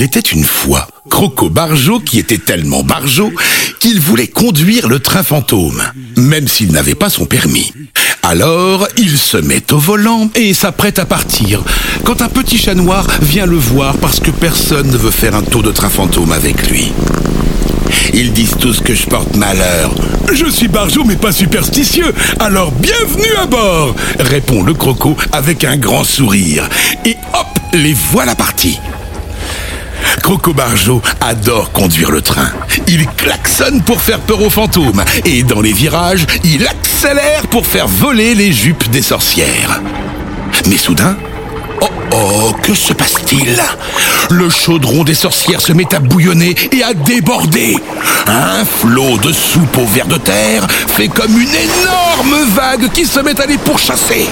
Il était une fois Croco Barjo qui était tellement barjo qu'il voulait conduire le train fantôme, même s'il n'avait pas son permis. Alors, il se met au volant et s'apprête à partir, quand un petit chat noir vient le voir parce que personne ne veut faire un tour de train fantôme avec lui. Ils disent tous que je porte malheur. Je suis barjot mais pas superstitieux, alors bienvenue à bord répond le croco avec un grand sourire. Et hop, les voilà partis. Croco Barjo adore conduire le train. Il klaxonne pour faire peur aux fantômes et dans les virages, il accélère pour faire voler les jupes des sorcières. Mais soudain, oh oh, que se passe-t-il? Le chaudron des sorcières se met à bouillonner et à déborder. Un flot de soupe au ver de terre fait comme une énorme vague qui se met à les pourchasser.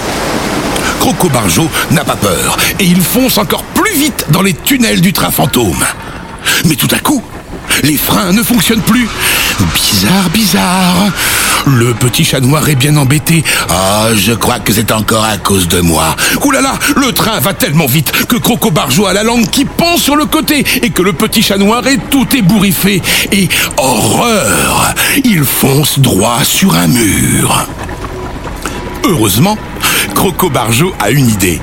Croco Barjo n'a pas peur et il fonce encore vite dans les tunnels du train fantôme. Mais tout à coup, les freins ne fonctionnent plus. Bizarre, bizarre. Le petit chat noir est bien embêté. Ah, je crois que c'est encore à cause de moi. Là, le train va tellement vite que Croco Barjo a la langue qui pend sur le côté et que le petit chat noir est tout ébouriffé. Et horreur, il fonce droit sur un mur. Heureusement, Croco Barjo a une idée.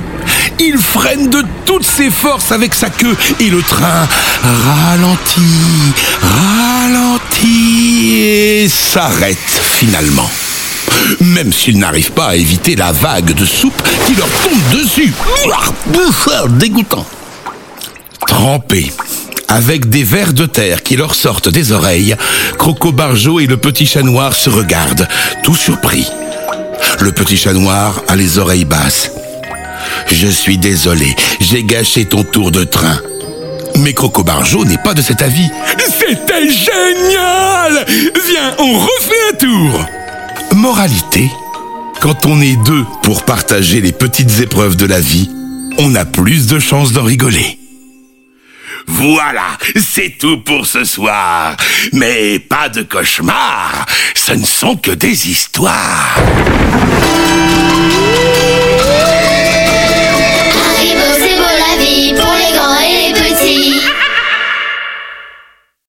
Il freine de toutes ses forces avec sa queue et le train ralentit, ralentit et s'arrête finalement. Même s'il n'arrive pas à éviter la vague de soupe qui leur tombe dessus. Dégoûtant. Trempés, avec des vers de terre qui leur sortent des oreilles, Croco Barjo et le petit chat noir se regardent, tout surpris. Le petit chat noir a les oreilles basses. Je suis désolé, j'ai gâché ton tour de train. Mais Croco Barjo n'est pas de cet avis. C'était génial Viens, on refait un tour Moralité, quand on est deux pour partager les petites épreuves de la vie, on a plus de chances d'en rigoler. Voilà, c'est tout pour ce soir. Mais pas de cauchemar, ce ne sont que des histoires.